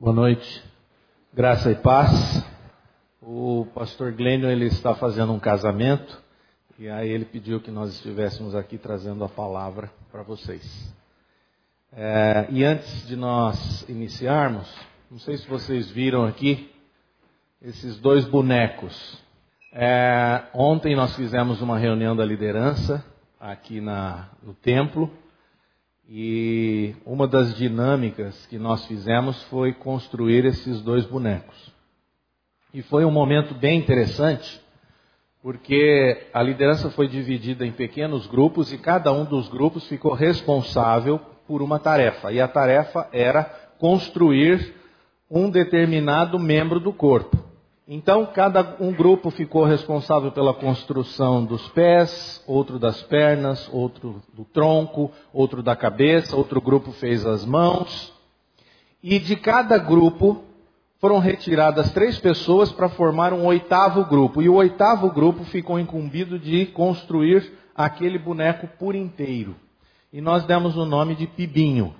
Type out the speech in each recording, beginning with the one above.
Boa noite, graça e paz. O pastor Glênio ele está fazendo um casamento e aí ele pediu que nós estivéssemos aqui trazendo a palavra para vocês. É, e antes de nós iniciarmos, não sei se vocês viram aqui esses dois bonecos. É, ontem nós fizemos uma reunião da liderança aqui na, no templo e uma das dinâmicas que nós fizemos foi construir esses dois bonecos. E foi um momento bem interessante, porque a liderança foi dividida em pequenos grupos e cada um dos grupos ficou responsável por uma tarefa. E a tarefa era construir um determinado membro do corpo. Então, cada um grupo ficou responsável pela construção dos pés, outro das pernas, outro do tronco, outro da cabeça, outro grupo fez as mãos. E de cada grupo foram retiradas três pessoas para formar um oitavo grupo. E o oitavo grupo ficou incumbido de construir aquele boneco por inteiro. E nós demos o nome de Pibinho.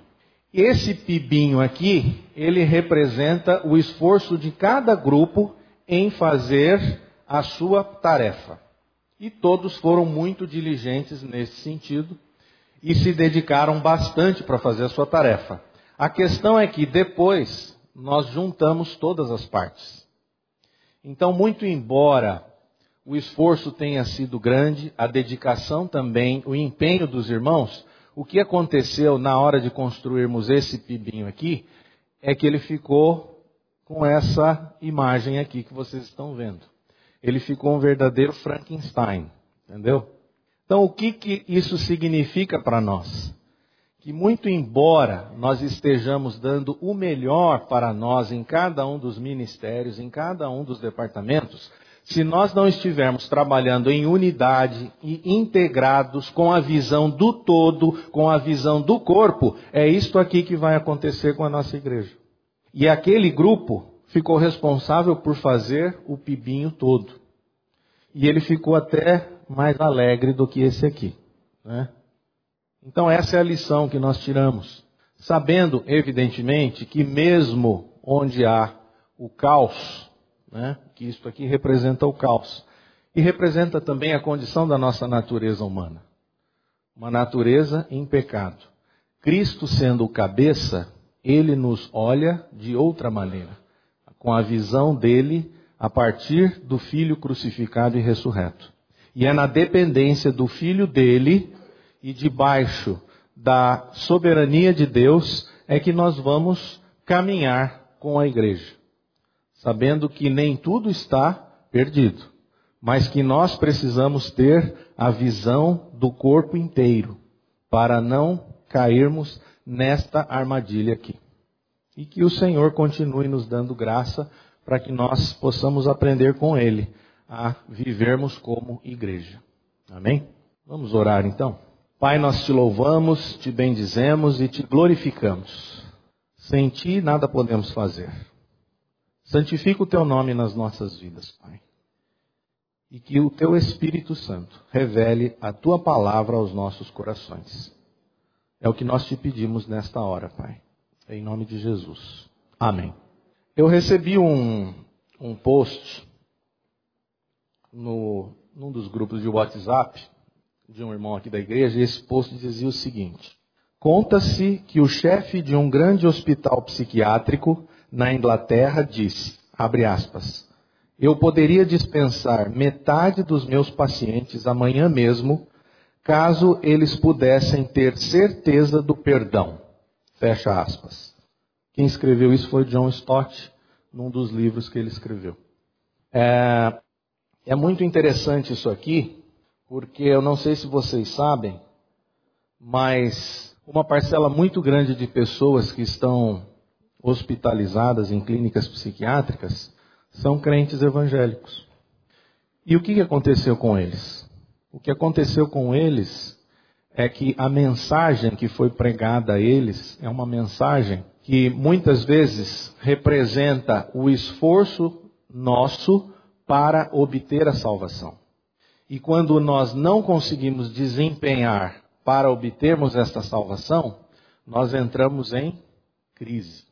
Esse Pibinho aqui, ele representa o esforço de cada grupo em fazer a sua tarefa. E todos foram muito diligentes nesse sentido e se dedicaram bastante para fazer a sua tarefa. A questão é que depois nós juntamos todas as partes. Então, muito embora o esforço tenha sido grande, a dedicação também, o empenho dos irmãos, o que aconteceu na hora de construirmos esse pibinho aqui é que ele ficou com essa imagem aqui que vocês estão vendo. Ele ficou um verdadeiro Frankenstein, entendeu? Então, o que, que isso significa para nós? Que, muito embora nós estejamos dando o melhor para nós em cada um dos ministérios, em cada um dos departamentos, se nós não estivermos trabalhando em unidade e integrados com a visão do todo, com a visão do corpo, é isto aqui que vai acontecer com a nossa igreja. E aquele grupo ficou responsável por fazer o pibinho todo. E ele ficou até mais alegre do que esse aqui. Né? Então, essa é a lição que nós tiramos. Sabendo, evidentemente, que mesmo onde há o caos, né, que isto aqui representa o caos, e representa também a condição da nossa natureza humana. Uma natureza em pecado. Cristo sendo o cabeça, ele nos olha de outra maneira, com a visão dele a partir do Filho crucificado e ressurreto. E é na dependência do Filho dele e debaixo da soberania de Deus é que nós vamos caminhar com a igreja, sabendo que nem tudo está perdido, mas que nós precisamos ter a visão do corpo inteiro para não cairmos nesta armadilha aqui. E que o Senhor continue nos dando graça para que nós possamos aprender com Ele a vivermos como igreja. Amém? Vamos orar então? Pai, nós te louvamos, te bendizemos e te glorificamos. Sem ti nada podemos fazer. Santifica o teu nome nas nossas vidas, Pai. E que o teu Espírito Santo revele a tua palavra aos nossos corações. É o que nós te pedimos nesta hora, Pai. Em nome de Jesus. Amém. Eu recebi um, um post no, num dos grupos de WhatsApp de um irmão aqui da igreja, e esse post dizia o seguinte: Conta-se que o chefe de um grande hospital psiquiátrico na Inglaterra disse, abre aspas, eu poderia dispensar metade dos meus pacientes amanhã mesmo caso eles pudessem ter certeza do perdão. Fecha aspas. Quem escreveu isso foi John Stott, num dos livros que ele escreveu. É, é muito interessante isso aqui, porque eu não sei se vocês sabem, mas uma parcela muito grande de pessoas que estão hospitalizadas em clínicas psiquiátricas são crentes evangélicos. E o que aconteceu com eles? O que aconteceu com eles é que a mensagem que foi pregada a eles é uma mensagem que muitas vezes representa o esforço nosso para obter a salvação. E quando nós não conseguimos desempenhar para obtermos esta salvação, nós entramos em crise.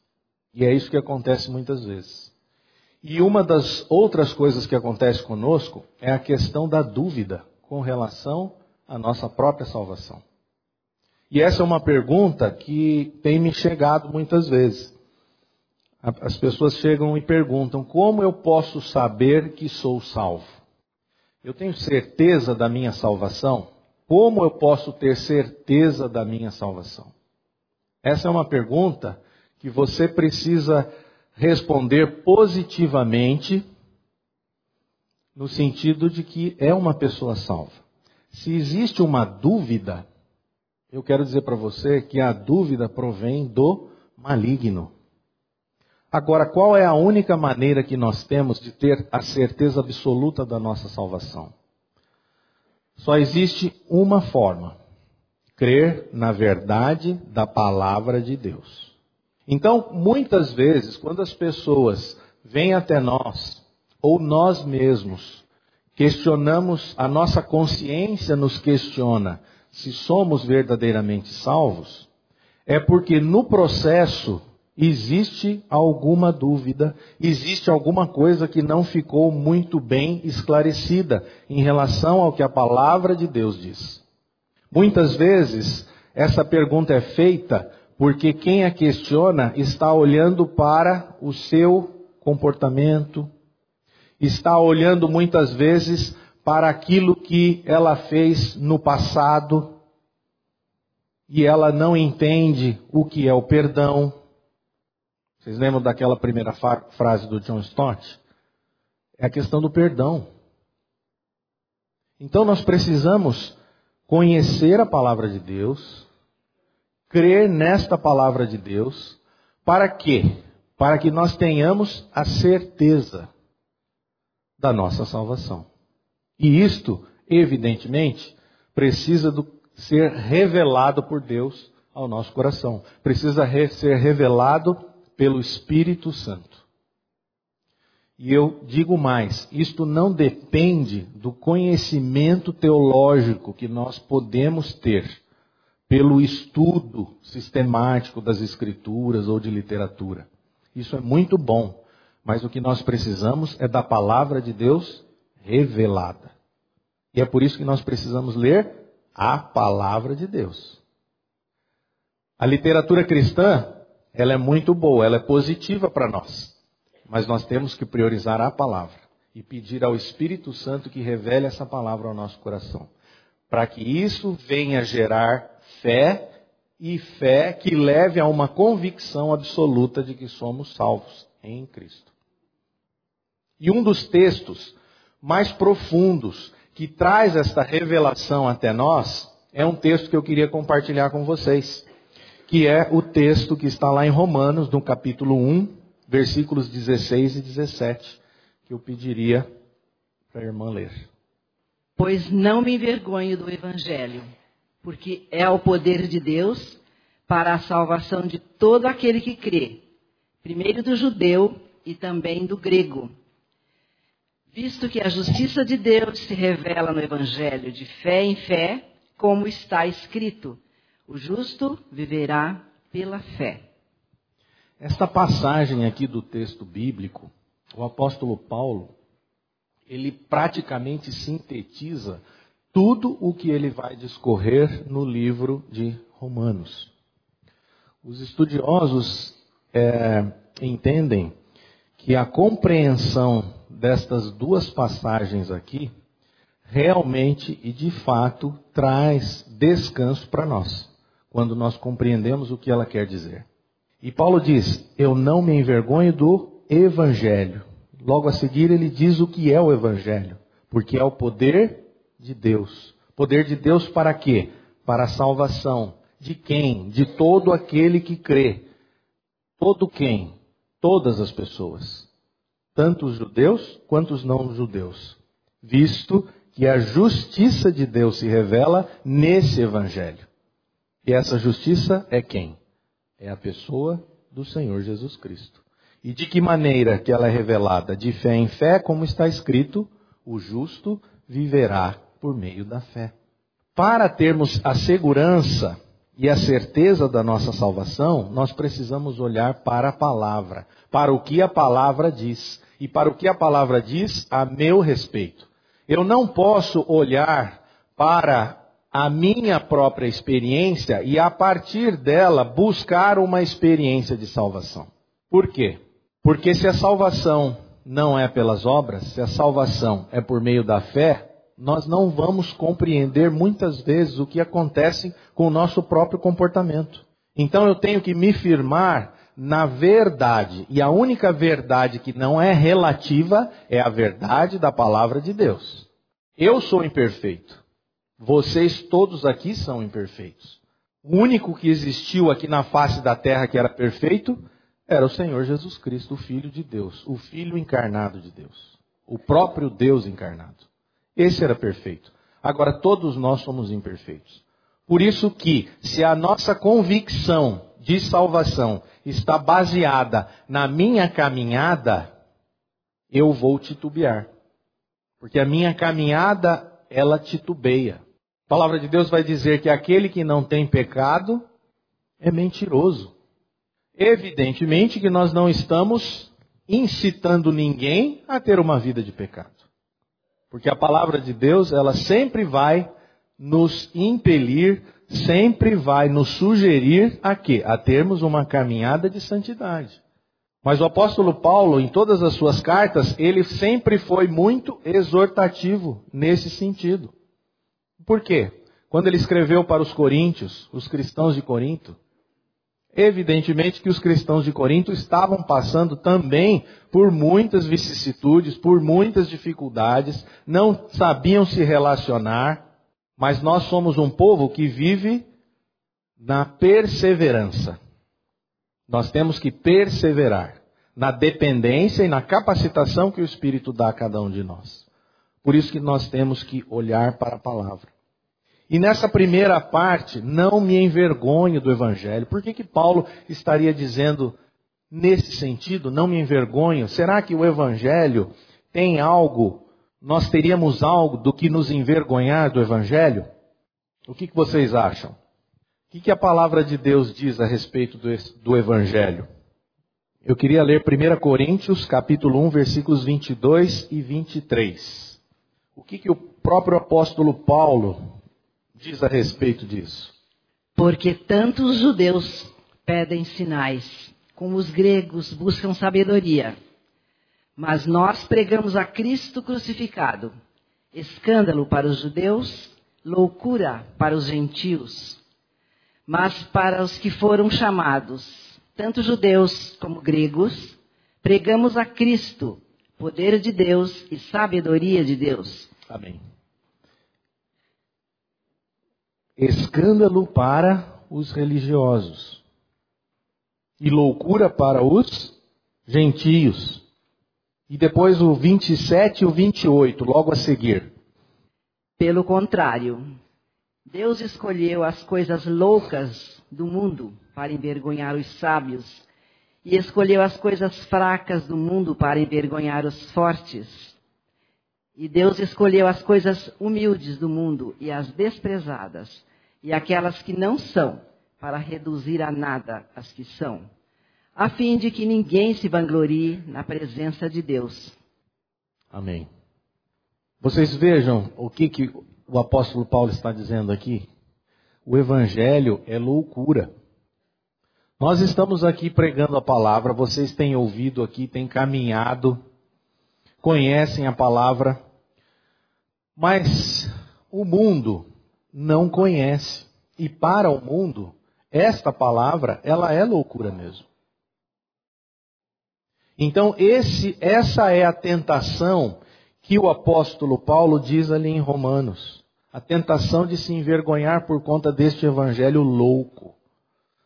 E é isso que acontece muitas vezes. E uma das outras coisas que acontece conosco é a questão da dúvida com relação à nossa própria salvação. E essa é uma pergunta que tem me chegado muitas vezes. As pessoas chegam e perguntam: como eu posso saber que sou salvo? Eu tenho certeza da minha salvação? Como eu posso ter certeza da minha salvação? Essa é uma pergunta que você precisa responder positivamente, no sentido de que é uma pessoa salva. Se existe uma dúvida, eu quero dizer para você que a dúvida provém do maligno. Agora, qual é a única maneira que nós temos de ter a certeza absoluta da nossa salvação? Só existe uma forma: crer na verdade da palavra de Deus. Então, muitas vezes, quando as pessoas vêm até nós, ou nós mesmos, questionamos, a nossa consciência nos questiona se somos verdadeiramente salvos, é porque no processo existe alguma dúvida, existe alguma coisa que não ficou muito bem esclarecida em relação ao que a palavra de Deus diz. Muitas vezes essa pergunta é feita porque quem a questiona está olhando para o seu comportamento, está olhando muitas vezes para aquilo que ela fez no passado e ela não entende o que é o perdão, vocês lembram daquela primeira frase do John Stott? É a questão do perdão. Então nós precisamos conhecer a palavra de Deus, crer nesta palavra de Deus, para quê? Para que nós tenhamos a certeza da nossa salvação. E isto, evidentemente, precisa do, ser revelado por Deus ao nosso coração. Precisa re, ser revelado pelo Espírito Santo. E eu digo mais: isto não depende do conhecimento teológico que nós podemos ter pelo estudo sistemático das Escrituras ou de literatura. Isso é muito bom, mas o que nós precisamos é da palavra de Deus revelada. E é por isso que nós precisamos ler a palavra de Deus. A literatura cristã ela é muito boa, ela é positiva para nós. Mas nós temos que priorizar a palavra e pedir ao Espírito Santo que revele essa palavra ao nosso coração, para que isso venha gerar fé e fé que leve a uma convicção absoluta de que somos salvos em Cristo. E um dos textos mais profundos que traz esta revelação até nós é um texto que eu queria compartilhar com vocês que é o texto que está lá em Romanos, no capítulo 1, versículos 16 e 17, que eu pediria para a irmã ler. Pois não me envergonho do Evangelho, porque é o poder de Deus para a salvação de todo aquele que crê, primeiro do judeu e também do grego. Visto que a justiça de Deus se revela no Evangelho de fé em fé, como está escrito o justo viverá pela fé. Esta passagem aqui do texto bíblico, o apóstolo Paulo, ele praticamente sintetiza tudo o que ele vai discorrer no livro de Romanos. Os estudiosos é, entendem que a compreensão destas duas passagens aqui realmente e de fato traz descanso para nós quando nós compreendemos o que ela quer dizer. E Paulo diz: Eu não me envergonho do Evangelho. Logo a seguir, ele diz o que é o Evangelho, porque é o poder de Deus. Poder de Deus para quê? Para a salvação. De quem? De todo aquele que crê. Todo quem? Todas as pessoas. Tanto os judeus quanto os não judeus. Visto que a justiça de Deus se revela nesse Evangelho. E essa justiça é quem? É a pessoa do Senhor Jesus Cristo. E de que maneira que ela é revelada? De fé em fé, como está escrito, o justo viverá por meio da fé. Para termos a segurança e a certeza da nossa salvação, nós precisamos olhar para a palavra, para o que a palavra diz e para o que a palavra diz a meu respeito. Eu não posso olhar para a minha própria experiência e a partir dela buscar uma experiência de salvação. Por quê? Porque se a salvação não é pelas obras, se a salvação é por meio da fé, nós não vamos compreender muitas vezes o que acontece com o nosso próprio comportamento. Então eu tenho que me firmar na verdade, e a única verdade que não é relativa é a verdade da palavra de Deus. Eu sou imperfeito. Vocês todos aqui são imperfeitos. O único que existiu aqui na face da terra que era perfeito era o Senhor Jesus Cristo, o Filho de Deus, o Filho encarnado de Deus, o próprio Deus encarnado. Esse era perfeito. Agora todos nós somos imperfeitos. Por isso que, se a nossa convicção de salvação está baseada na minha caminhada, eu vou titubear. Porque a minha caminhada, ela titubeia. A palavra de Deus vai dizer que aquele que não tem pecado é mentiroso. Evidentemente que nós não estamos incitando ninguém a ter uma vida de pecado. Porque a palavra de Deus, ela sempre vai nos impelir, sempre vai nos sugerir a quê? A termos uma caminhada de santidade. Mas o apóstolo Paulo, em todas as suas cartas, ele sempre foi muito exortativo nesse sentido. Por quê? Quando ele escreveu para os coríntios, os cristãos de Corinto, Evidentemente que os cristãos de Corinto estavam passando também por muitas vicissitudes, por muitas dificuldades, não sabiam se relacionar, mas nós somos um povo que vive na perseverança. Nós temos que perseverar na dependência e na capacitação que o Espírito dá a cada um de nós. Por isso que nós temos que olhar para a palavra. E nessa primeira parte, não me envergonhe do Evangelho. Por que, que Paulo estaria dizendo nesse sentido, não me envergonho? Será que o Evangelho tem algo, nós teríamos algo do que nos envergonhar do Evangelho? O que, que vocês acham? O que, que a palavra de Deus diz a respeito do, do Evangelho? Eu queria ler 1 Coríntios, capítulo 1, versículos 22 e 23. O que, que o próprio apóstolo Paulo diz a respeito disso? Porque tanto os judeus pedem sinais, como os gregos buscam sabedoria. Mas nós pregamos a Cristo crucificado, escândalo para os judeus, loucura para os gentios. Mas para os que foram chamados, tanto judeus como gregos, pregamos a Cristo, poder de Deus e sabedoria de Deus. Amém escândalo para os religiosos e loucura para os gentios. E depois o 27 e o 28, logo a seguir. Pelo contrário, Deus escolheu as coisas loucas do mundo para envergonhar os sábios, e escolheu as coisas fracas do mundo para envergonhar os fortes. E Deus escolheu as coisas humildes do mundo e as desprezadas, e aquelas que não são, para reduzir a nada as que são, a fim de que ninguém se vanglorie na presença de Deus. Amém. Vocês vejam o que, que o apóstolo Paulo está dizendo aqui. O evangelho é loucura. Nós estamos aqui pregando a palavra, vocês têm ouvido aqui, têm caminhado, conhecem a palavra, mas o mundo não conhece. E para o mundo, esta palavra, ela é loucura mesmo. Então, esse, essa é a tentação que o apóstolo Paulo diz ali em Romanos. A tentação de se envergonhar por conta deste evangelho louco.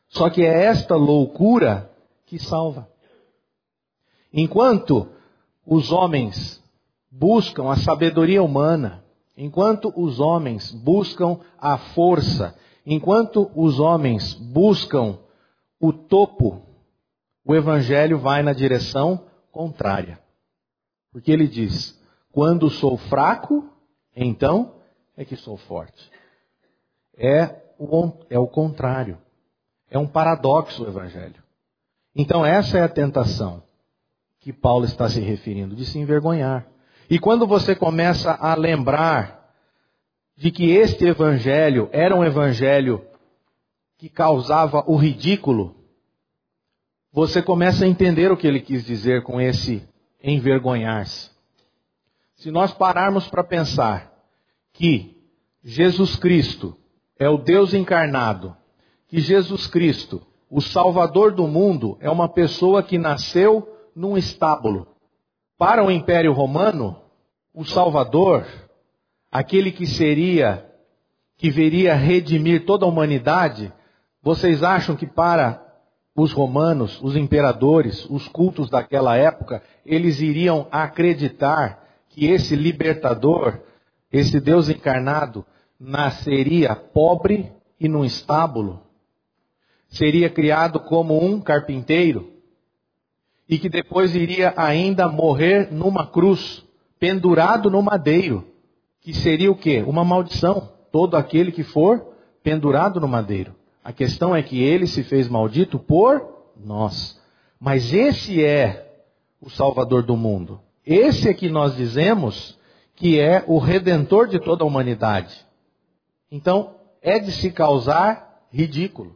Só que é esta loucura que salva. Enquanto os homens buscam a sabedoria humana, Enquanto os homens buscam a força, enquanto os homens buscam o topo, o evangelho vai na direção contrária. Porque ele diz: quando sou fraco, então é que sou forte. É o, é o contrário. É um paradoxo o Evangelho. Então, essa é a tentação que Paulo está se referindo, de se envergonhar. E quando você começa a lembrar de que este Evangelho era um Evangelho que causava o ridículo, você começa a entender o que ele quis dizer com esse envergonhar-se. Se nós pararmos para pensar que Jesus Cristo é o Deus encarnado, que Jesus Cristo, o Salvador do mundo, é uma pessoa que nasceu num estábulo. Para o Império Romano, o Salvador, aquele que seria, que viria redimir toda a humanidade, vocês acham que para os romanos, os imperadores, os cultos daquela época, eles iriam acreditar que esse libertador, esse Deus encarnado, nasceria pobre e num estábulo? Seria criado como um carpinteiro? E que depois iria ainda morrer numa cruz, pendurado no madeiro? Que seria o quê? Uma maldição. Todo aquele que for pendurado no madeiro. A questão é que ele se fez maldito por nós. Mas esse é o Salvador do mundo. Esse é que nós dizemos que é o redentor de toda a humanidade. Então, é de se causar ridículo.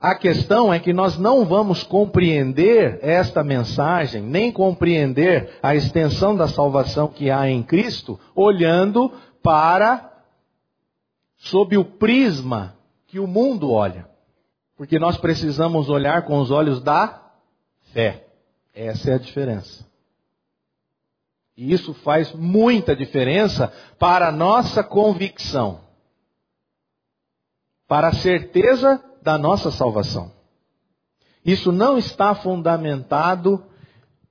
A questão é que nós não vamos compreender esta mensagem, nem compreender a extensão da salvação que há em Cristo, olhando para sob o prisma que o mundo olha. Porque nós precisamos olhar com os olhos da fé. Essa é a diferença. E isso faz muita diferença para a nossa convicção, para a certeza da nossa salvação. Isso não está fundamentado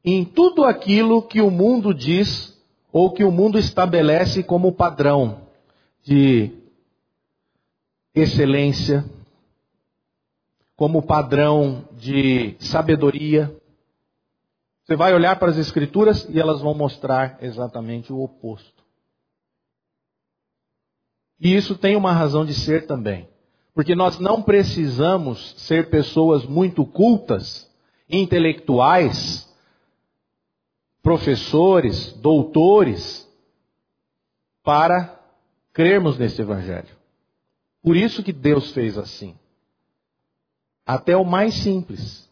em tudo aquilo que o mundo diz ou que o mundo estabelece como padrão de excelência, como padrão de sabedoria. Você vai olhar para as Escrituras e elas vão mostrar exatamente o oposto. E isso tem uma razão de ser também. Porque nós não precisamos ser pessoas muito cultas, intelectuais, professores, doutores, para crermos nesse Evangelho. Por isso que Deus fez assim. Até o mais simples.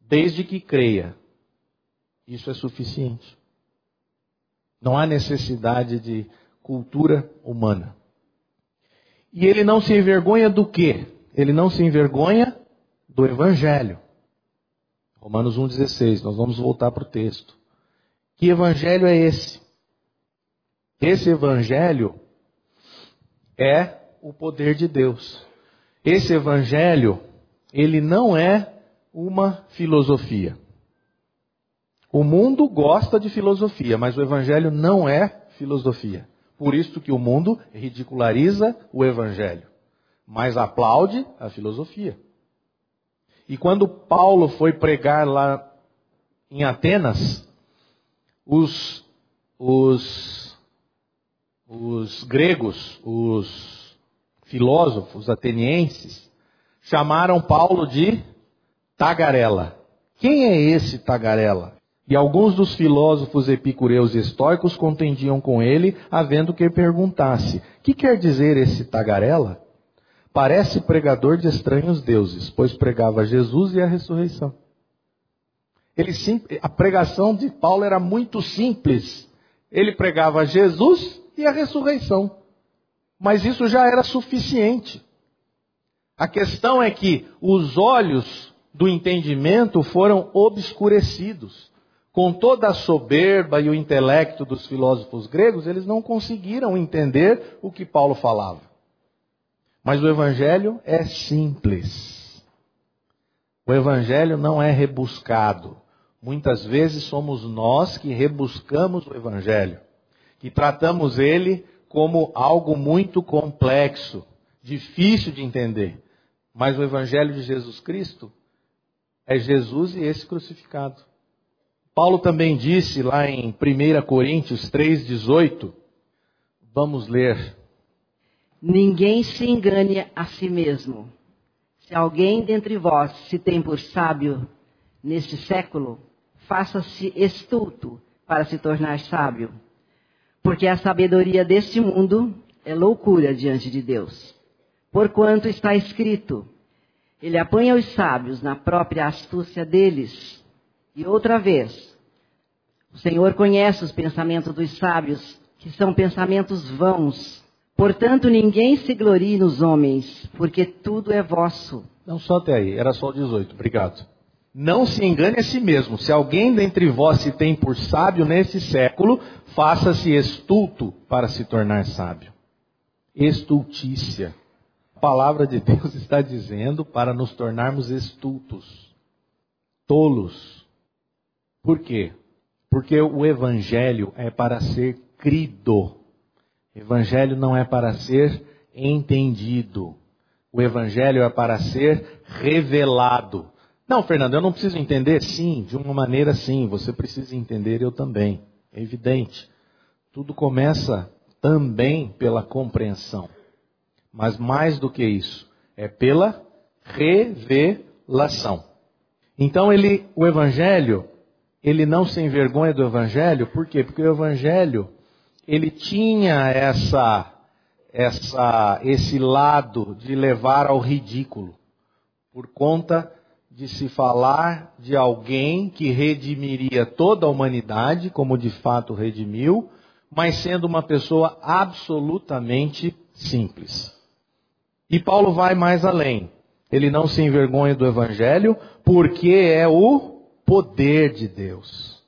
Desde que creia. Isso é suficiente. Não há necessidade de cultura humana. E ele não se envergonha do quê? Ele não se envergonha do Evangelho. Romanos 1,16. Nós vamos voltar para o texto. Que Evangelho é esse? Esse Evangelho é o poder de Deus. Esse evangelho, ele não é uma filosofia. O mundo gosta de filosofia, mas o evangelho não é filosofia. Por isso que o mundo ridiculariza o evangelho, mas aplaude a filosofia. E quando Paulo foi pregar lá em Atenas, os, os, os gregos, os filósofos atenienses chamaram Paulo de tagarela. Quem é esse tagarela? E alguns dos filósofos epicureus e estoicos contendiam com ele, havendo que perguntasse: Que quer dizer esse tagarela? Parece pregador de estranhos deuses, pois pregava Jesus e a ressurreição. Ele, a pregação de Paulo era muito simples. Ele pregava Jesus e a ressurreição. Mas isso já era suficiente. A questão é que os olhos do entendimento foram obscurecidos. Com toda a soberba e o intelecto dos filósofos gregos, eles não conseguiram entender o que Paulo falava. Mas o Evangelho é simples. O Evangelho não é rebuscado. Muitas vezes somos nós que rebuscamos o Evangelho, que tratamos ele como algo muito complexo, difícil de entender. Mas o Evangelho de Jesus Cristo é Jesus e esse crucificado. Paulo também disse lá em 1 Coríntios 3,18, vamos ler. ninguém se engane a si mesmo. Se alguém dentre vós se tem por sábio neste século, faça-se estulto para se tornar sábio. Porque a sabedoria deste mundo é loucura diante de Deus. Porquanto está escrito: Ele apanha os sábios na própria astúcia deles. E outra vez, o Senhor conhece os pensamentos dos sábios, que são pensamentos vãos. Portanto, ninguém se glorie nos homens, porque tudo é vosso. Não, só até aí, era só o 18, obrigado. Não se engane a si mesmo. Se alguém dentre vós se tem por sábio nesse século, faça-se estulto para se tornar sábio. Estultícia. A palavra de Deus está dizendo para nos tornarmos estultos, tolos. Por quê? Porque o evangelho é para ser crido. Evangelho não é para ser entendido. O evangelho é para ser revelado. Não, Fernando, eu não preciso entender? Sim, de uma maneira sim, você precisa entender, eu também. É evidente. Tudo começa também pela compreensão. Mas mais do que isso, é pela revelação. Então ele, o evangelho, ele não se envergonha do evangelho, por quê? Porque o evangelho, ele tinha essa essa esse lado de levar ao ridículo por conta de se falar de alguém que redimiria toda a humanidade, como de fato redimiu, mas sendo uma pessoa absolutamente simples. E Paulo vai mais além. Ele não se envergonha do evangelho, porque é o poder de Deus.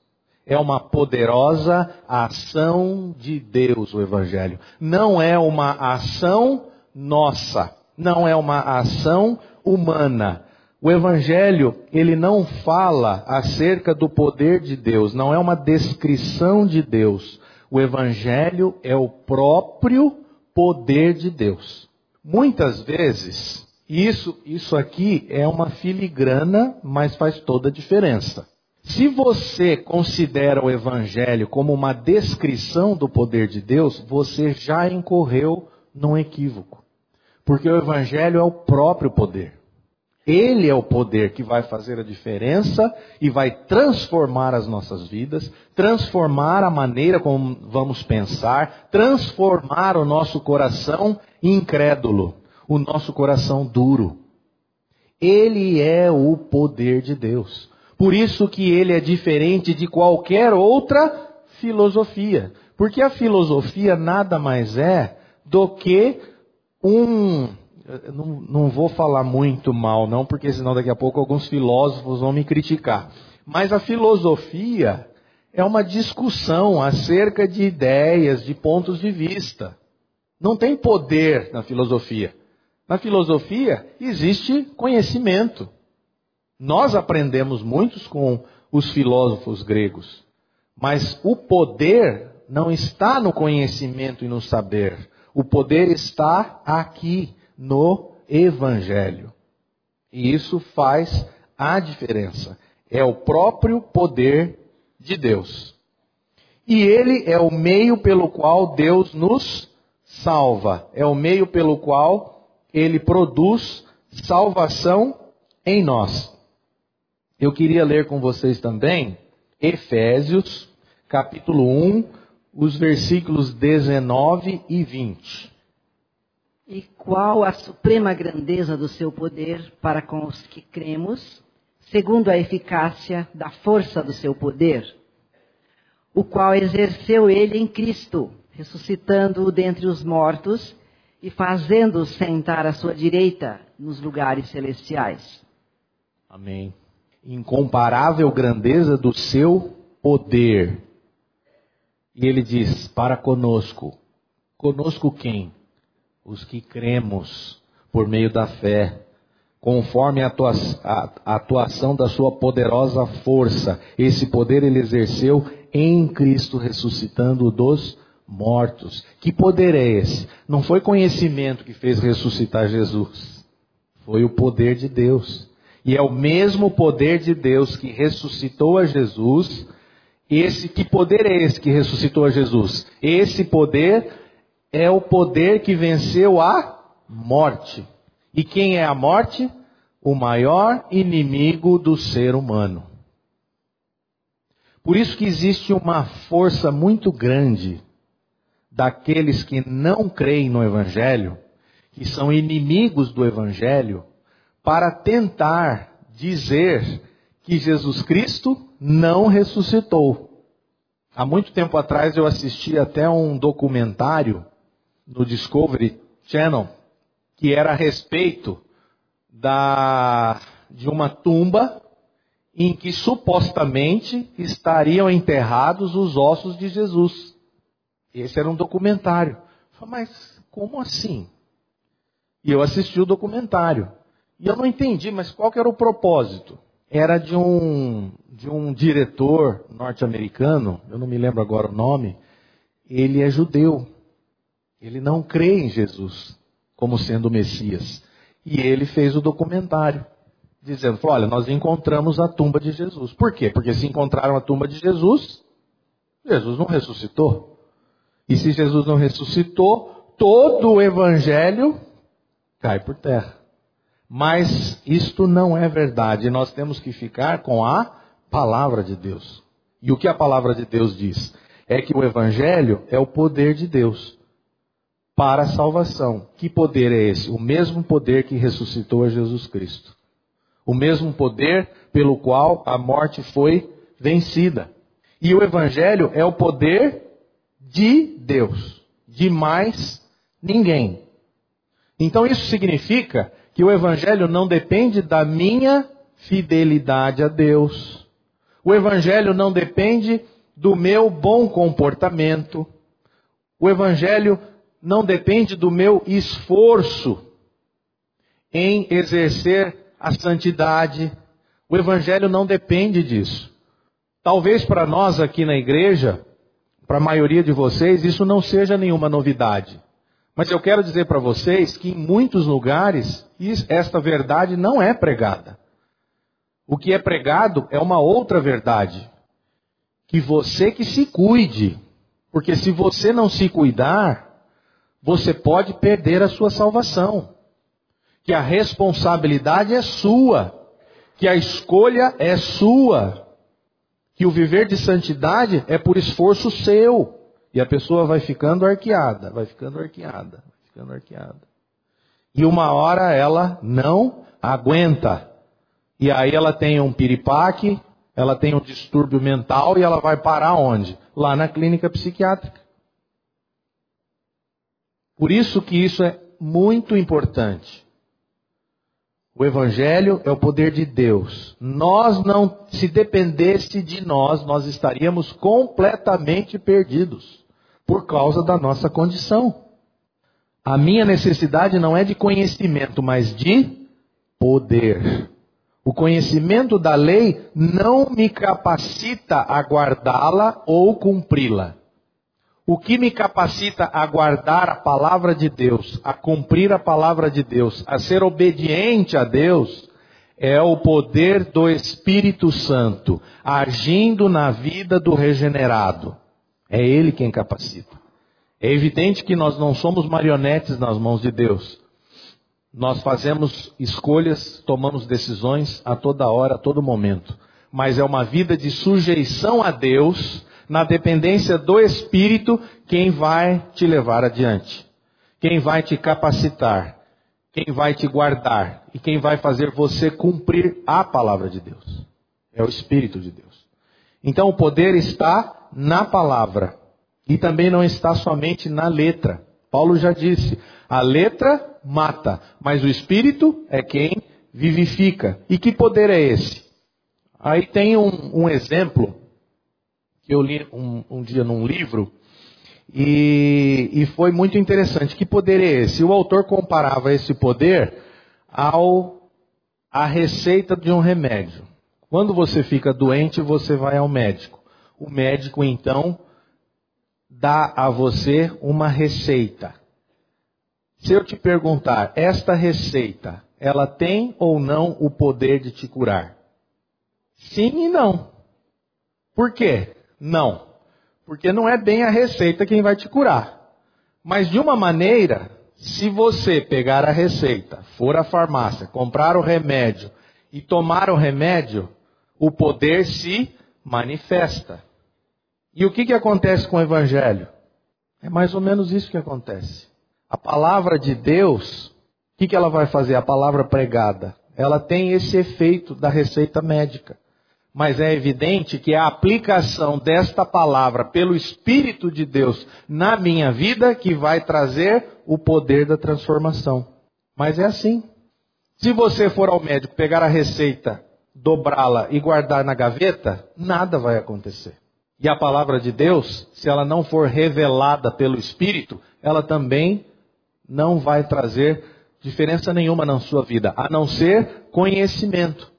É uma poderosa ação de Deus o evangelho. Não é uma ação nossa, não é uma ação humana o evangelho, ele não fala acerca do poder de Deus, não é uma descrição de Deus. O evangelho é o próprio poder de Deus. Muitas vezes, isso, isso aqui é uma filigrana, mas faz toda a diferença. Se você considera o Evangelho como uma descrição do poder de Deus, você já incorreu num equívoco. Porque o Evangelho é o próprio poder. Ele é o poder que vai fazer a diferença e vai transformar as nossas vidas, transformar a maneira como vamos pensar, transformar o nosso coração incrédulo, o nosso coração duro. Ele é o poder de Deus. Por isso que ele é diferente de qualquer outra filosofia. Porque a filosofia nada mais é do que um não, não vou falar muito mal, não, porque senão daqui a pouco alguns filósofos vão me criticar. Mas a filosofia é uma discussão acerca de ideias, de pontos de vista. Não tem poder na filosofia. Na filosofia existe conhecimento. Nós aprendemos muitos com os filósofos gregos, mas o poder não está no conhecimento e no saber. O poder está aqui no Evangelho. E isso faz a diferença. É o próprio poder de Deus. E ele é o meio pelo qual Deus nos salva. É o meio pelo qual ele produz salvação em nós. Eu queria ler com vocês também Efésios, capítulo 1, os versículos 19 e 20. E qual a suprema grandeza do seu poder para com os que cremos, segundo a eficácia da força do seu poder, o qual exerceu ele em Cristo, ressuscitando-o dentre os mortos e fazendo-o sentar à sua direita nos lugares celestiais. Amém. Incomparável grandeza do seu poder. E ele diz: para conosco. Conosco quem? Os que cremos por meio da fé, conforme a atuação da sua poderosa força. Esse poder ele exerceu em Cristo, ressuscitando dos mortos. Que poder é esse? Não foi conhecimento que fez ressuscitar Jesus, foi o poder de Deus. E é o mesmo poder de Deus que ressuscitou a Jesus. Esse que poder é esse que ressuscitou a Jesus? Esse poder é o poder que venceu a morte. E quem é a morte? O maior inimigo do ser humano. Por isso que existe uma força muito grande daqueles que não creem no Evangelho, que são inimigos do Evangelho, para tentar dizer que Jesus Cristo não ressuscitou. Há muito tempo atrás eu assisti até um documentário no Discovery Channel que era a respeito da, de uma tumba em que supostamente estariam enterrados os ossos de Jesus. Esse era um documentário. Mas como assim? E eu assisti o documentário. E eu não entendi, mas qual que era o propósito? Era de um, de um diretor norte-americano, eu não me lembro agora o nome, ele é judeu. Ele não crê em Jesus como sendo o Messias. E ele fez o documentário, dizendo: olha, nós encontramos a tumba de Jesus. Por quê? Porque se encontraram a tumba de Jesus, Jesus não ressuscitou. E se Jesus não ressuscitou, todo o evangelho cai por terra. Mas isto não é verdade. Nós temos que ficar com a palavra de Deus. E o que a palavra de Deus diz? É que o evangelho é o poder de Deus para a salvação. Que poder é esse? O mesmo poder que ressuscitou a Jesus Cristo. O mesmo poder pelo qual a morte foi vencida. E o Evangelho é o poder de Deus, de mais ninguém. Então isso significa que o Evangelho não depende da minha fidelidade a Deus. O Evangelho não depende do meu bom comportamento. O Evangelho não depende do meu esforço em exercer a santidade. O Evangelho não depende disso. Talvez para nós aqui na igreja, para a maioria de vocês, isso não seja nenhuma novidade. Mas eu quero dizer para vocês que em muitos lugares esta verdade não é pregada. O que é pregado é uma outra verdade. Que você que se cuide. Porque se você não se cuidar, você pode perder a sua salvação. Que a responsabilidade é sua. Que a escolha é sua. Que o viver de santidade é por esforço seu. E a pessoa vai ficando arqueada, vai ficando arqueada, vai ficando arqueada. E uma hora ela não aguenta. E aí ela tem um piripaque, ela tem um distúrbio mental e ela vai parar onde? Lá na clínica psiquiátrica. Por isso que isso é muito importante. O evangelho é o poder de Deus. Nós não, se dependesse de nós, nós estaríamos completamente perdidos por causa da nossa condição. A minha necessidade não é de conhecimento, mas de poder. O conhecimento da lei não me capacita a guardá-la ou cumpri-la. O que me capacita a guardar a palavra de Deus, a cumprir a palavra de Deus, a ser obediente a Deus, é o poder do Espírito Santo agindo na vida do regenerado. É Ele quem capacita. É evidente que nós não somos marionetes nas mãos de Deus. Nós fazemos escolhas, tomamos decisões a toda hora, a todo momento. Mas é uma vida de sujeição a Deus na dependência do Espírito, quem vai te levar adiante, quem vai te capacitar, quem vai te guardar e quem vai fazer você cumprir a palavra de Deus. É o Espírito de Deus. Então o poder está na palavra e também não está somente na letra. Paulo já disse: a letra mata, mas o Espírito é quem vivifica. E que poder é esse? Aí tem um, um exemplo eu li um, um dia num livro, e, e, foi muito interessante. Que poder é esse? O autor comparava esse poder ao a receita de um remédio. Quando você fica doente, você vai ao médico. O médico então dá a você uma receita. Se eu te perguntar, esta receita, ela tem ou não o poder de te curar? Sim e não. Por quê? Não. Porque não é bem a receita quem vai te curar. Mas de uma maneira, se você pegar a receita, for à farmácia, comprar o remédio e tomar o remédio, o poder se manifesta. E o que, que acontece com o Evangelho? É mais ou menos isso que acontece. A palavra de Deus, o que, que ela vai fazer? A palavra pregada. Ela tem esse efeito da receita médica. Mas é evidente que a aplicação desta palavra pelo Espírito de Deus na minha vida que vai trazer o poder da transformação. Mas é assim. Se você for ao médico pegar a receita, dobrá-la e guardar na gaveta, nada vai acontecer. E a palavra de Deus, se ela não for revelada pelo Espírito, ela também não vai trazer diferença nenhuma na sua vida, a não ser conhecimento.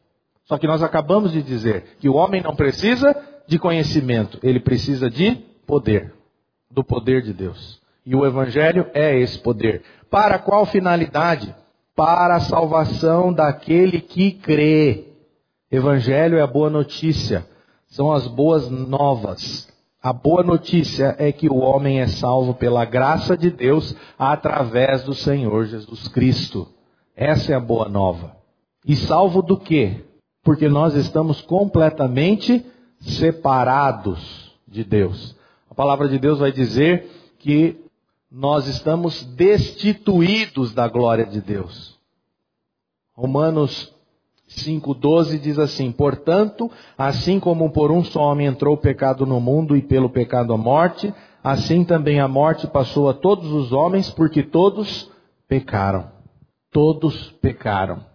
Só que nós acabamos de dizer que o homem não precisa de conhecimento, ele precisa de poder do poder de Deus. E o Evangelho é esse poder. Para qual finalidade? Para a salvação daquele que crê. Evangelho é a boa notícia, são as boas novas. A boa notícia é que o homem é salvo pela graça de Deus através do Senhor Jesus Cristo. Essa é a boa nova. E salvo do quê? Porque nós estamos completamente separados de Deus. A palavra de Deus vai dizer que nós estamos destituídos da glória de Deus. Romanos 5,12 diz assim: Portanto, assim como por um só homem entrou o pecado no mundo e pelo pecado a morte, assim também a morte passou a todos os homens, porque todos pecaram. Todos pecaram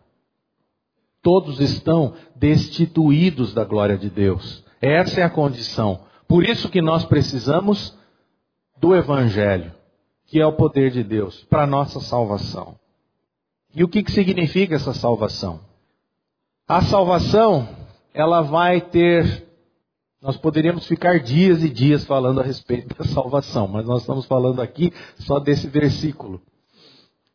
todos estão destituídos da glória de Deus. Essa é a condição. Por isso que nós precisamos do Evangelho, que é o poder de Deus para a nossa salvação. E o que, que significa essa salvação? A salvação, ela vai ter. Nós poderíamos ficar dias e dias falando a respeito da salvação, mas nós estamos falando aqui só desse versículo.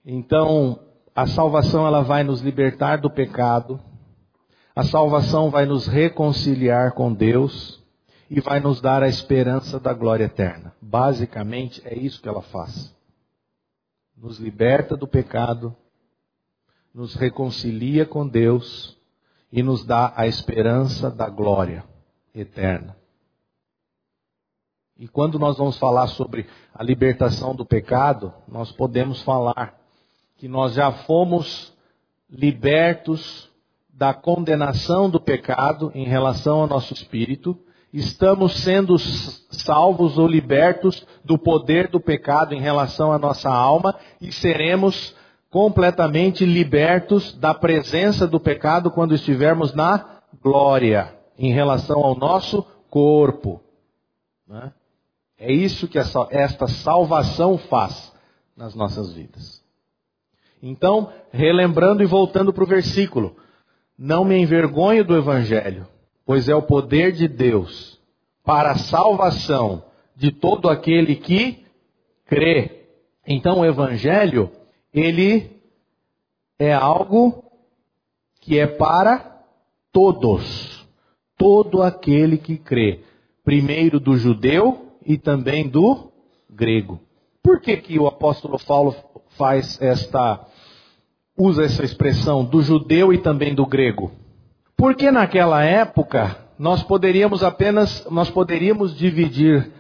Então, a salvação ela vai nos libertar do pecado. A salvação vai nos reconciliar com Deus e vai nos dar a esperança da glória eterna. Basicamente é isso que ela faz. Nos liberta do pecado, nos reconcilia com Deus e nos dá a esperança da glória eterna. E quando nós vamos falar sobre a libertação do pecado, nós podemos falar que nós já fomos libertos da condenação do pecado em relação ao nosso espírito, estamos sendo salvos ou libertos do poder do pecado em relação à nossa alma e seremos completamente libertos da presença do pecado quando estivermos na glória em relação ao nosso corpo. Né? É isso que esta salvação faz nas nossas vidas. Então, relembrando e voltando para o versículo: Não me envergonho do Evangelho, pois é o poder de Deus para a salvação de todo aquele que crê. Então, o Evangelho, ele é algo que é para todos, todo aquele que crê, primeiro do judeu e também do grego. Por que, que o apóstolo Paulo faz esta usa essa expressão do judeu e também do grego? Porque naquela época nós poderíamos apenas nós poderíamos dividir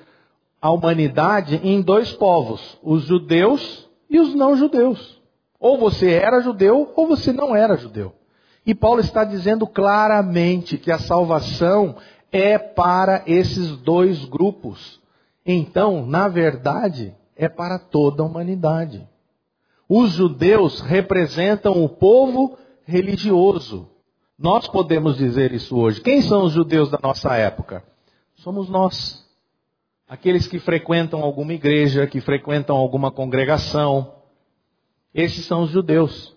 a humanidade em dois povos, os judeus e os não judeus. Ou você era judeu ou você não era judeu. E Paulo está dizendo claramente que a salvação é para esses dois grupos. Então, na verdade, é para toda a humanidade. Os judeus representam o povo religioso. Nós podemos dizer isso hoje. Quem são os judeus da nossa época? Somos nós. Aqueles que frequentam alguma igreja, que frequentam alguma congregação. Esses são os judeus.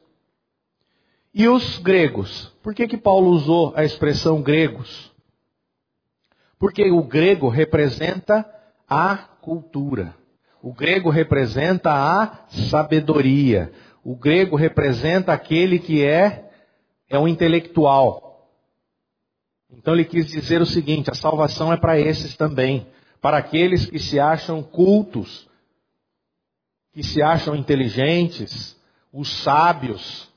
E os gregos? Por que, que Paulo usou a expressão gregos? Porque o grego representa a cultura. O grego representa a sabedoria. O grego representa aquele que é é um intelectual. Então ele quis dizer o seguinte: a salvação é para esses também, para aqueles que se acham cultos, que se acham inteligentes, os sábios,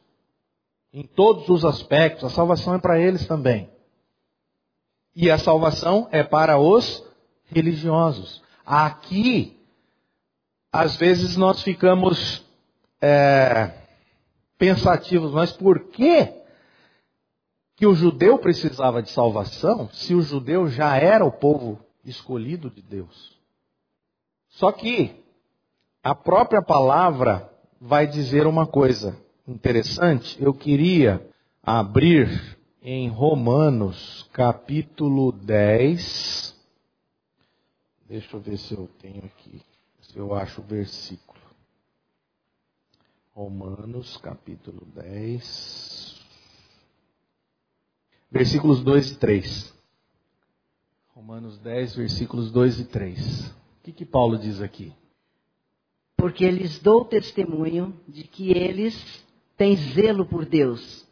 em todos os aspectos, a salvação é para eles também. E a salvação é para os religiosos. Aqui, às vezes nós ficamos é, pensativos, mas por que que o judeu precisava de salvação se o judeu já era o povo escolhido de Deus? Só que a própria palavra vai dizer uma coisa interessante. Eu queria abrir em Romanos, capítulo 10. Deixa eu ver se eu tenho aqui, eu acho o versículo. Romanos, capítulo 10. Versículos 2 e 3. Romanos 10, versículos 2 e 3. O que, que Paulo diz aqui? Porque lhes dou testemunho de que eles têm zelo por Deus,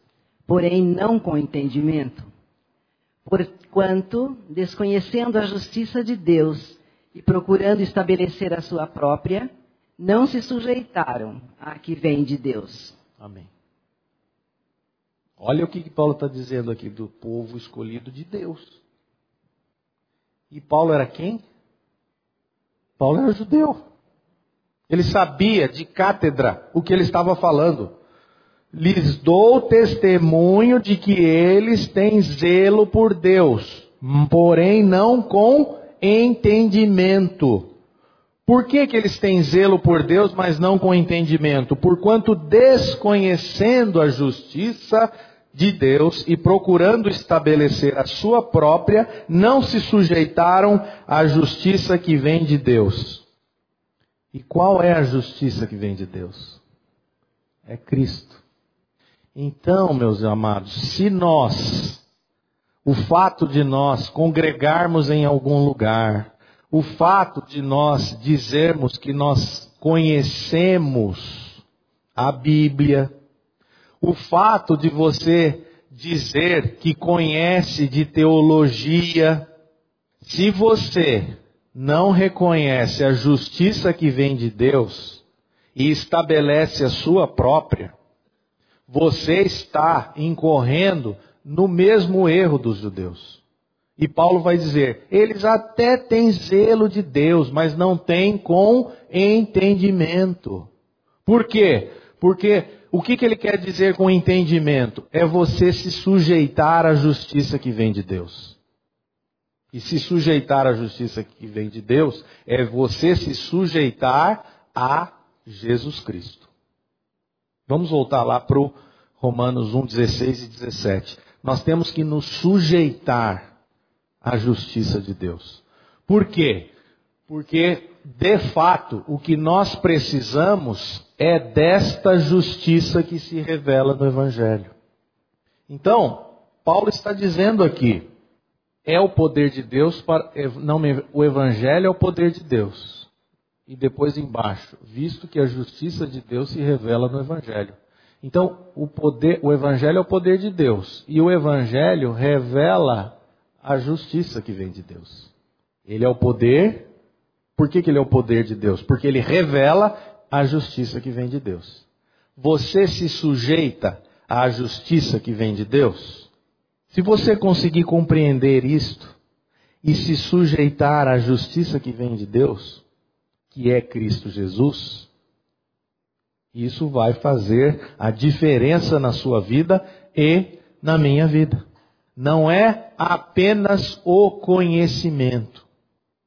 porém não com entendimento. Porquanto, desconhecendo a justiça de Deus e procurando estabelecer a sua própria, não se sujeitaram à que vem de Deus. Amém. Olha o que, Paulo está dizendo aqui do povo escolhido de Deus. E Paulo era quem? Paulo era judeu. Ele sabia de cátedra o que ele estava falando. Lhes dou testemunho de que eles têm zelo por Deus, porém não com entendimento. Por que, que eles têm zelo por Deus, mas não com entendimento? Porquanto desconhecendo a justiça de Deus e procurando estabelecer a sua própria, não se sujeitaram à justiça que vem de Deus. E qual é a justiça que vem de Deus? É Cristo. Então, meus amados, se nós, o fato de nós congregarmos em algum lugar, o fato de nós dizermos que nós conhecemos a Bíblia, o fato de você dizer que conhece de teologia, se você não reconhece a justiça que vem de Deus e estabelece a sua própria, você está incorrendo no mesmo erro dos judeus. E Paulo vai dizer: eles até têm zelo de Deus, mas não têm com entendimento. Por quê? Porque o que, que ele quer dizer com entendimento? É você se sujeitar à justiça que vem de Deus. E se sujeitar à justiça que vem de Deus é você se sujeitar a Jesus Cristo. Vamos voltar lá para Romanos 1, 16 e 17. Nós temos que nos sujeitar a justiça de Deus. Por quê? Porque, de fato, o que nós precisamos é desta justiça que se revela no Evangelho. Então, Paulo está dizendo aqui, é o poder de Deus para não o evangelho é o poder de Deus. E depois embaixo, visto que a justiça de Deus se revela no evangelho. Então, o poder, o evangelho é o poder de Deus e o evangelho revela a justiça que vem de Deus. Ele é o poder. Por que, que ele é o poder de Deus? Porque ele revela a justiça que vem de Deus. Você se sujeita à justiça que vem de Deus? Se você conseguir compreender isto e se sujeitar à justiça que vem de Deus, que é Cristo Jesus, isso vai fazer a diferença na sua vida e na minha vida. Não é apenas o conhecimento.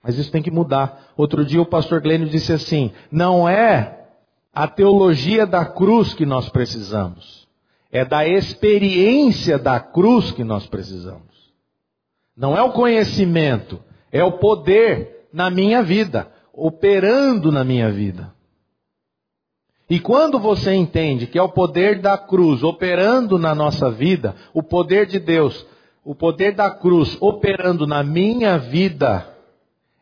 Mas isso tem que mudar. Outro dia o pastor Glênio disse assim: não é a teologia da cruz que nós precisamos, é da experiência da cruz que nós precisamos. Não é o conhecimento, é o poder na minha vida, operando na minha vida. E quando você entende que é o poder da cruz operando na nossa vida, o poder de Deus o poder da cruz operando na minha vida,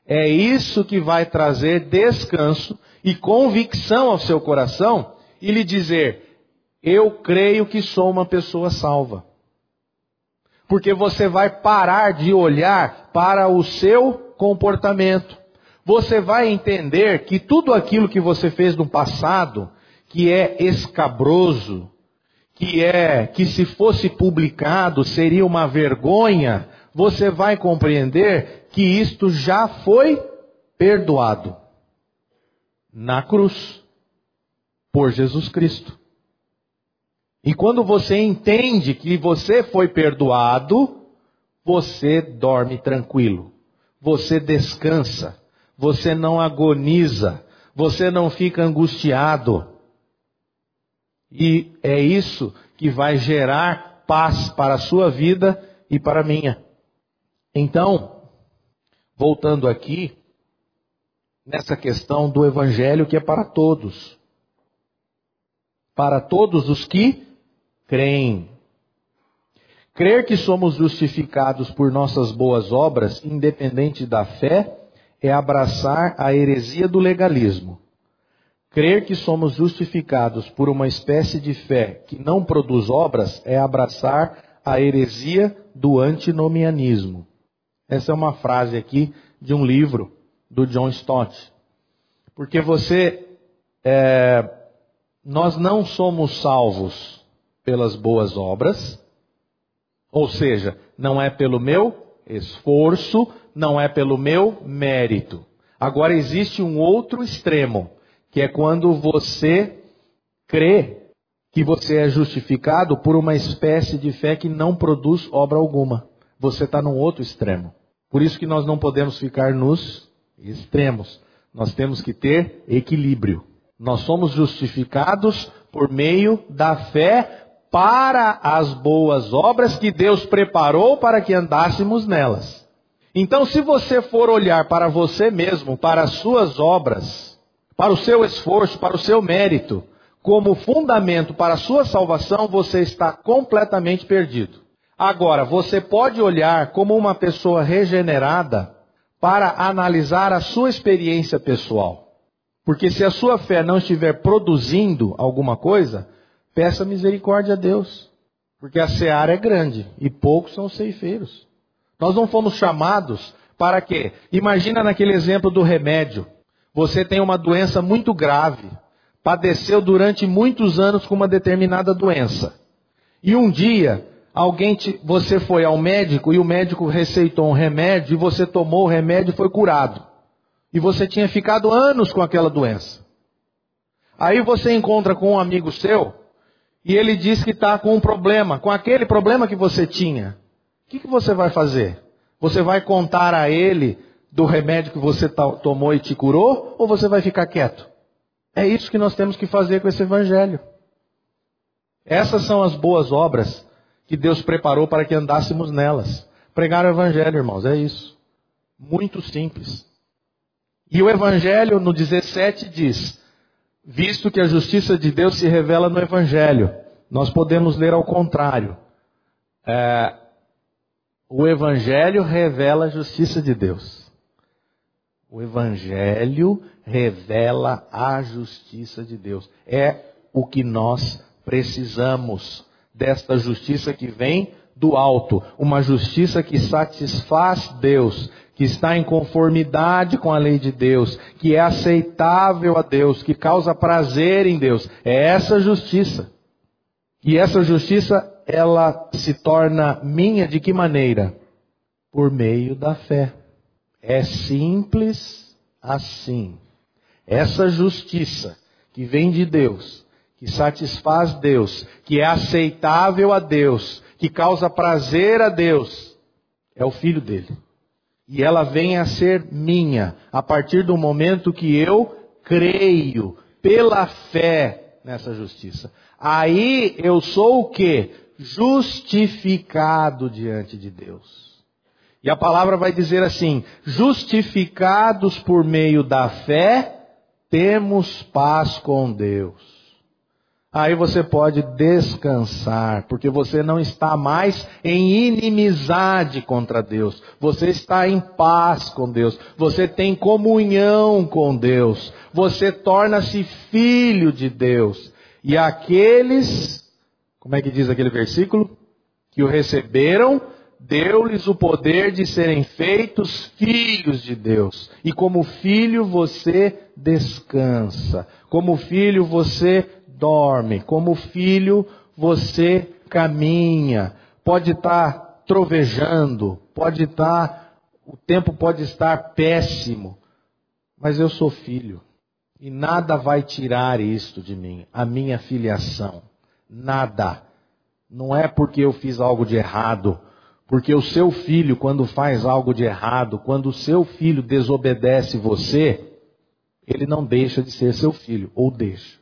é isso que vai trazer descanso e convicção ao seu coração e lhe dizer: Eu creio que sou uma pessoa salva. Porque você vai parar de olhar para o seu comportamento. você vai entender que tudo aquilo que você fez no passado, que é escabroso, que é que se fosse publicado seria uma vergonha, você vai compreender que isto já foi perdoado na cruz por Jesus Cristo. E quando você entende que você foi perdoado, você dorme tranquilo, você descansa, você não agoniza, você não fica angustiado. E é isso que vai gerar paz para a sua vida e para a minha. Então, voltando aqui, nessa questão do evangelho que é para todos. Para todos os que creem. Crer que somos justificados por nossas boas obras, independente da fé, é abraçar a heresia do legalismo. Crer que somos justificados por uma espécie de fé que não produz obras é abraçar a heresia do antinomianismo. Essa é uma frase aqui de um livro do John Stott. Porque você, é, nós não somos salvos pelas boas obras, ou seja, não é pelo meu esforço, não é pelo meu mérito. Agora existe um outro extremo, que é quando você crê que você é justificado por uma espécie de fé que não produz obra alguma. Você está num outro extremo. Por isso que nós não podemos ficar nos extremos. Nós temos que ter equilíbrio. Nós somos justificados por meio da fé para as boas obras que Deus preparou para que andássemos nelas. Então, se você for olhar para você mesmo, para as suas obras, para o seu esforço, para o seu mérito, como fundamento para a sua salvação, você está completamente perdido. Agora, você pode olhar como uma pessoa regenerada para analisar a sua experiência pessoal. Porque se a sua fé não estiver produzindo alguma coisa, peça misericórdia a Deus. Porque a seara é grande e poucos são os ceifeiros. Nós não fomos chamados para quê? Imagina naquele exemplo do remédio. Você tem uma doença muito grave, padeceu durante muitos anos com uma determinada doença. E um dia alguém te, você foi ao médico e o médico receitou um remédio e você tomou o remédio e foi curado. E você tinha ficado anos com aquela doença. Aí você encontra com um amigo seu e ele diz que está com um problema, com aquele problema que você tinha. O que, que você vai fazer? Você vai contar a ele do remédio que você tomou e te curou ou você vai ficar quieto? É isso que nós temos que fazer com esse evangelho. Essas são as boas obras que Deus preparou para que andássemos nelas. Pregar o Evangelho, irmãos, é isso. Muito simples. E o Evangelho, no 17, diz: Visto que a justiça de Deus se revela no Evangelho, nós podemos ler ao contrário. É, o Evangelho revela a justiça de Deus. O Evangelho revela a justiça de Deus. É o que nós precisamos desta justiça que vem do alto, uma justiça que satisfaz Deus, que está em conformidade com a lei de Deus, que é aceitável a Deus, que causa prazer em Deus. É essa justiça. E essa justiça, ela se torna minha de que maneira? Por meio da fé. É simples assim. Essa justiça que vem de Deus, que satisfaz Deus, que é aceitável a Deus, que causa prazer a Deus, é o filho dele. E ela vem a ser minha a partir do momento que eu creio pela fé nessa justiça. Aí eu sou o que? Justificado diante de Deus. E a palavra vai dizer assim: justificados por meio da fé, temos paz com Deus. Aí você pode descansar, porque você não está mais em inimizade contra Deus. Você está em paz com Deus. Você tem comunhão com Deus. Você torna-se filho de Deus. E aqueles, como é que diz aquele versículo? Que o receberam, deu-lhes o poder de serem feitos filhos de Deus. E como filho você descansa. Como filho você dorme. Como filho você caminha. Pode estar trovejando, pode estar, o tempo pode estar péssimo, mas eu sou filho. E nada vai tirar isto de mim, a minha filiação. Nada. Não é porque eu fiz algo de errado, porque o seu filho, quando faz algo de errado, quando o seu filho desobedece você, ele não deixa de ser seu filho, ou deixa.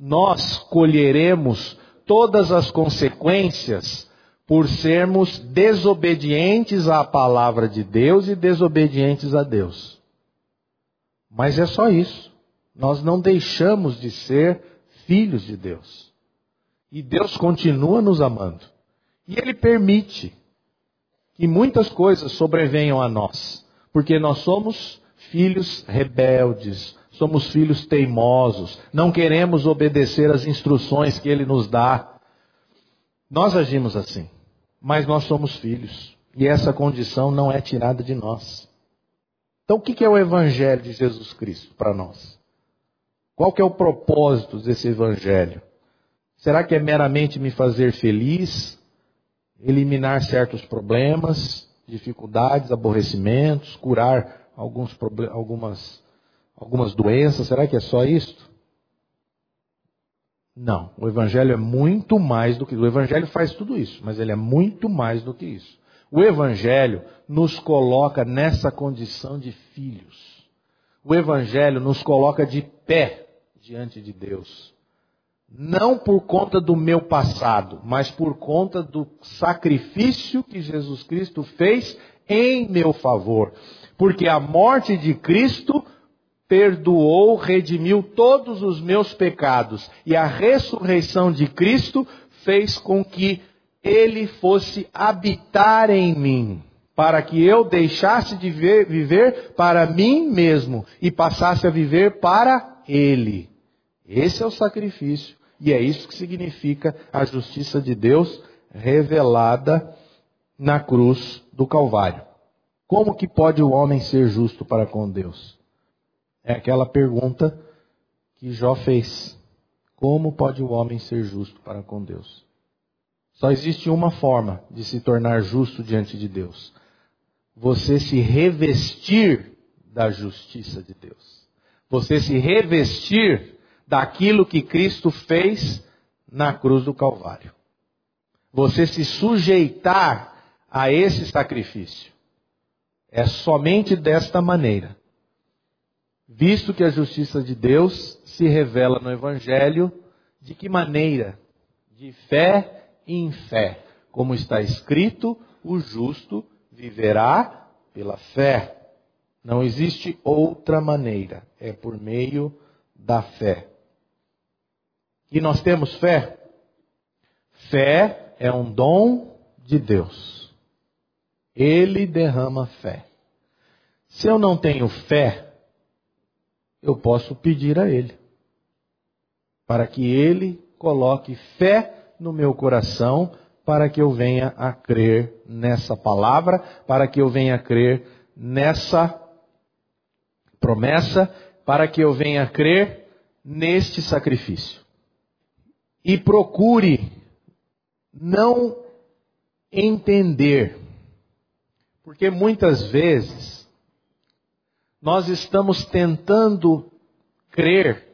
Nós colheremos todas as consequências por sermos desobedientes à palavra de Deus e desobedientes a Deus. Mas é só isso. Nós não deixamos de ser filhos de Deus. E Deus continua nos amando. E Ele permite que muitas coisas sobrevenham a nós, porque nós somos filhos rebeldes, somos filhos teimosos, não queremos obedecer às instruções que Ele nos dá. Nós agimos assim, mas nós somos filhos, e essa condição não é tirada de nós. Então, o que é o Evangelho de Jesus Cristo para nós? Qual que é o propósito desse Evangelho? Será que é meramente me fazer feliz? Eliminar certos problemas, dificuldades, aborrecimentos, curar alguns algumas, algumas doenças. Será que é só isso? Não, o Evangelho é muito mais do que O Evangelho faz tudo isso, mas ele é muito mais do que isso. O Evangelho nos coloca nessa condição de filhos. O Evangelho nos coloca de pé diante de Deus não por conta do meu passado, mas por conta do sacrifício que Jesus Cristo fez em meu favor. Porque a morte de Cristo perdoou, redimiu todos os meus pecados, e a ressurreição de Cristo fez com que ele fosse habitar em mim, para que eu deixasse de viver para mim mesmo e passasse a viver para ele. Esse é o sacrifício e é isso que significa a justiça de Deus revelada na cruz do Calvário. Como que pode o homem ser justo para com Deus? É aquela pergunta que Jó fez. Como pode o homem ser justo para com Deus? Só existe uma forma de se tornar justo diante de Deus: você se revestir da justiça de Deus. Você se revestir daquilo que Cristo fez na cruz do Calvário. Você se sujeitar a esse sacrifício. É somente desta maneira. Visto que a justiça de Deus se revela no Evangelho, de que maneira? De fé em fé. Como está escrito, o justo viverá pela fé. Não existe outra maneira, é por meio da fé. E nós temos fé? Fé é um dom de Deus. Ele derrama fé. Se eu não tenho fé, eu posso pedir a Ele para que Ele coloque fé no meu coração, para que eu venha a crer nessa palavra, para que eu venha a crer nessa promessa, para que eu venha a crer neste sacrifício e procure não entender. Porque muitas vezes nós estamos tentando crer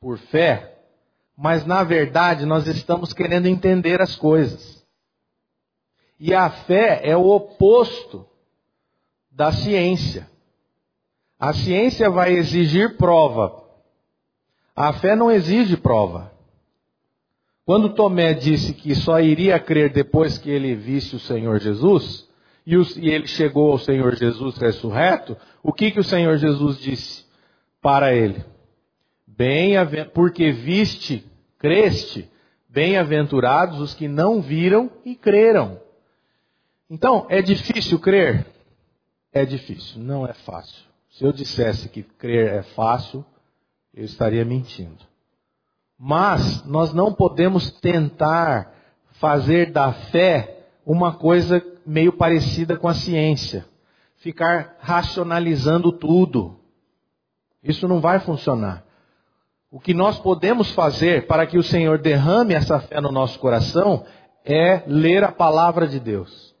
por fé, mas na verdade nós estamos querendo entender as coisas. E a fé é o oposto da ciência. A ciência vai exigir prova. A fé não exige prova. Quando Tomé disse que só iria crer depois que ele visse o Senhor Jesus, e, ele chegou ao Senhor Jesus ressurreto, o que, que o Senhor Jesus disse para ele? Bem, porque viste, creste, bem-aventurados os que não viram e creram. Então, é difícil crer? É difícil, não é fácil. Se eu dissesse que crer é fácil, eu estaria mentindo. Mas nós não podemos tentar fazer da fé uma coisa meio parecida com a ciência. Ficar racionalizando tudo. Isso não vai funcionar. O que nós podemos fazer para que o Senhor derrame essa fé no nosso coração é ler a palavra de Deus.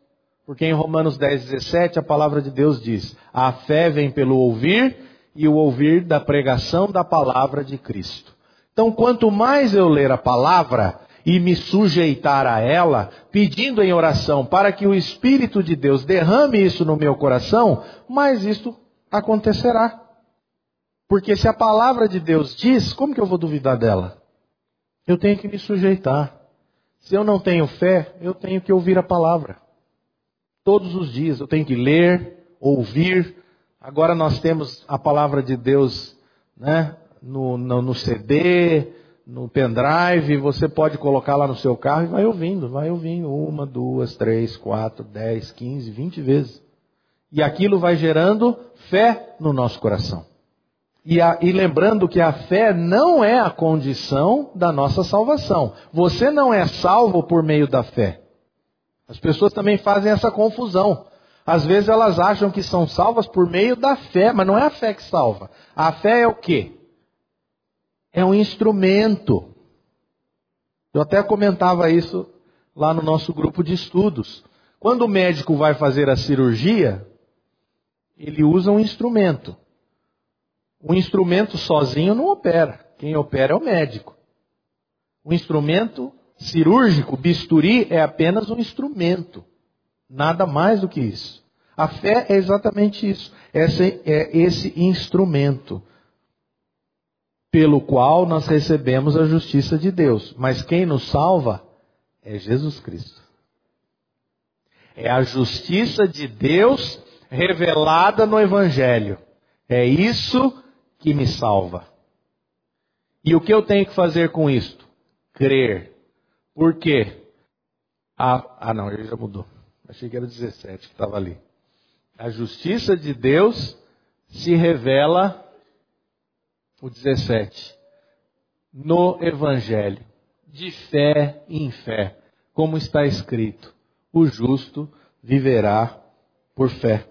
Porque em Romanos 10, 17 a palavra de Deus diz: A fé vem pelo ouvir e o ouvir da pregação da palavra de Cristo. Então, quanto mais eu ler a palavra e me sujeitar a ela, pedindo em oração para que o Espírito de Deus derrame isso no meu coração, mais isto acontecerá. Porque se a palavra de Deus diz, como que eu vou duvidar dela? Eu tenho que me sujeitar. Se eu não tenho fé, eu tenho que ouvir a palavra. Todos os dias eu tenho que ler, ouvir. Agora nós temos a palavra de Deus né, no, no, no CD, no pendrive, você pode colocar lá no seu carro e vai ouvindo, vai ouvindo uma, duas, três, quatro, dez, quinze, vinte vezes. E aquilo vai gerando fé no nosso coração. E, a, e, lembrando que a fé não é a condição da nossa salvação. Você não é salvo por meio da fé. As pessoas também fazem essa confusão. Às vezes elas acham que são salvas por meio da fé, mas não é a fé que salva. A fé é o quê? É um instrumento. Eu até comentava isso lá no nosso grupo de estudos. Quando o médico vai fazer a cirurgia, ele usa um instrumento. O instrumento sozinho não opera. Quem opera é o médico. O instrumento cirúrgico, bisturi, é apenas um instrumento. Nada mais do que isso. A fé é exatamente isso. Esse é esse instrumento pelo qual nós recebemos a justiça de Deus. Mas quem nos salva é Jesus Cristo. É a justiça de Deus revelada no Evangelho. É isso que me salva. E o que eu tenho que fazer com isto? Crer. Por quê? Ah, ah não, ele já mudou. Achei que era 17 que estava ali. A justiça de Deus se revela, o 17, no Evangelho, de fé em fé, como está escrito: o justo viverá por fé.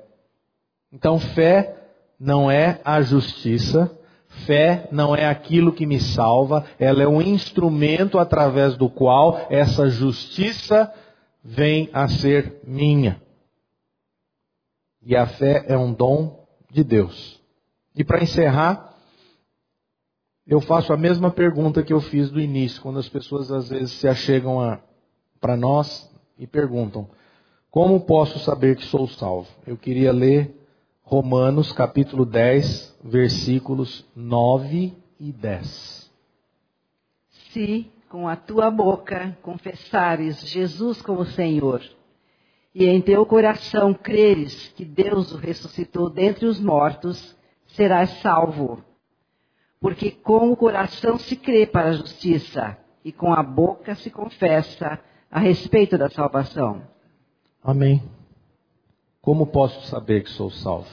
Então, fé não é a justiça, fé não é aquilo que me salva, ela é um instrumento através do qual essa justiça vem a ser minha. E a fé é um dom de Deus. E para encerrar, eu faço a mesma pergunta que eu fiz do início, quando as pessoas às vezes se achegam para nós e perguntam: Como posso saber que sou salvo? Eu queria ler Romanos capítulo 10, versículos 9 e 10. Se com a tua boca confessares Jesus como Senhor, e em teu coração creres que Deus o ressuscitou dentre os mortos, serás salvo. Porque com o coração se crê para a justiça, e com a boca se confessa a respeito da salvação. Amém. Como posso saber que sou salvo?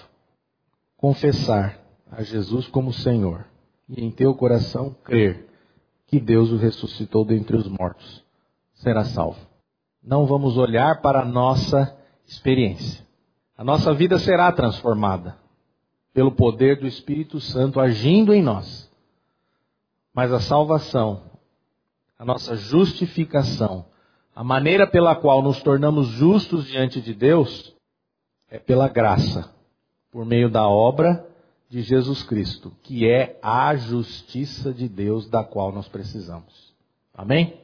Confessar a Jesus como Senhor e em teu coração crer que Deus o ressuscitou dentre os mortos, será salvo. Não vamos olhar para a nossa experiência. A nossa vida será transformada pelo poder do Espírito Santo agindo em nós. Mas a salvação, a nossa justificação, a maneira pela qual nos tornamos justos diante de Deus, é pela graça, por meio da obra de Jesus Cristo, que é a justiça de Deus da qual nós precisamos. Amém?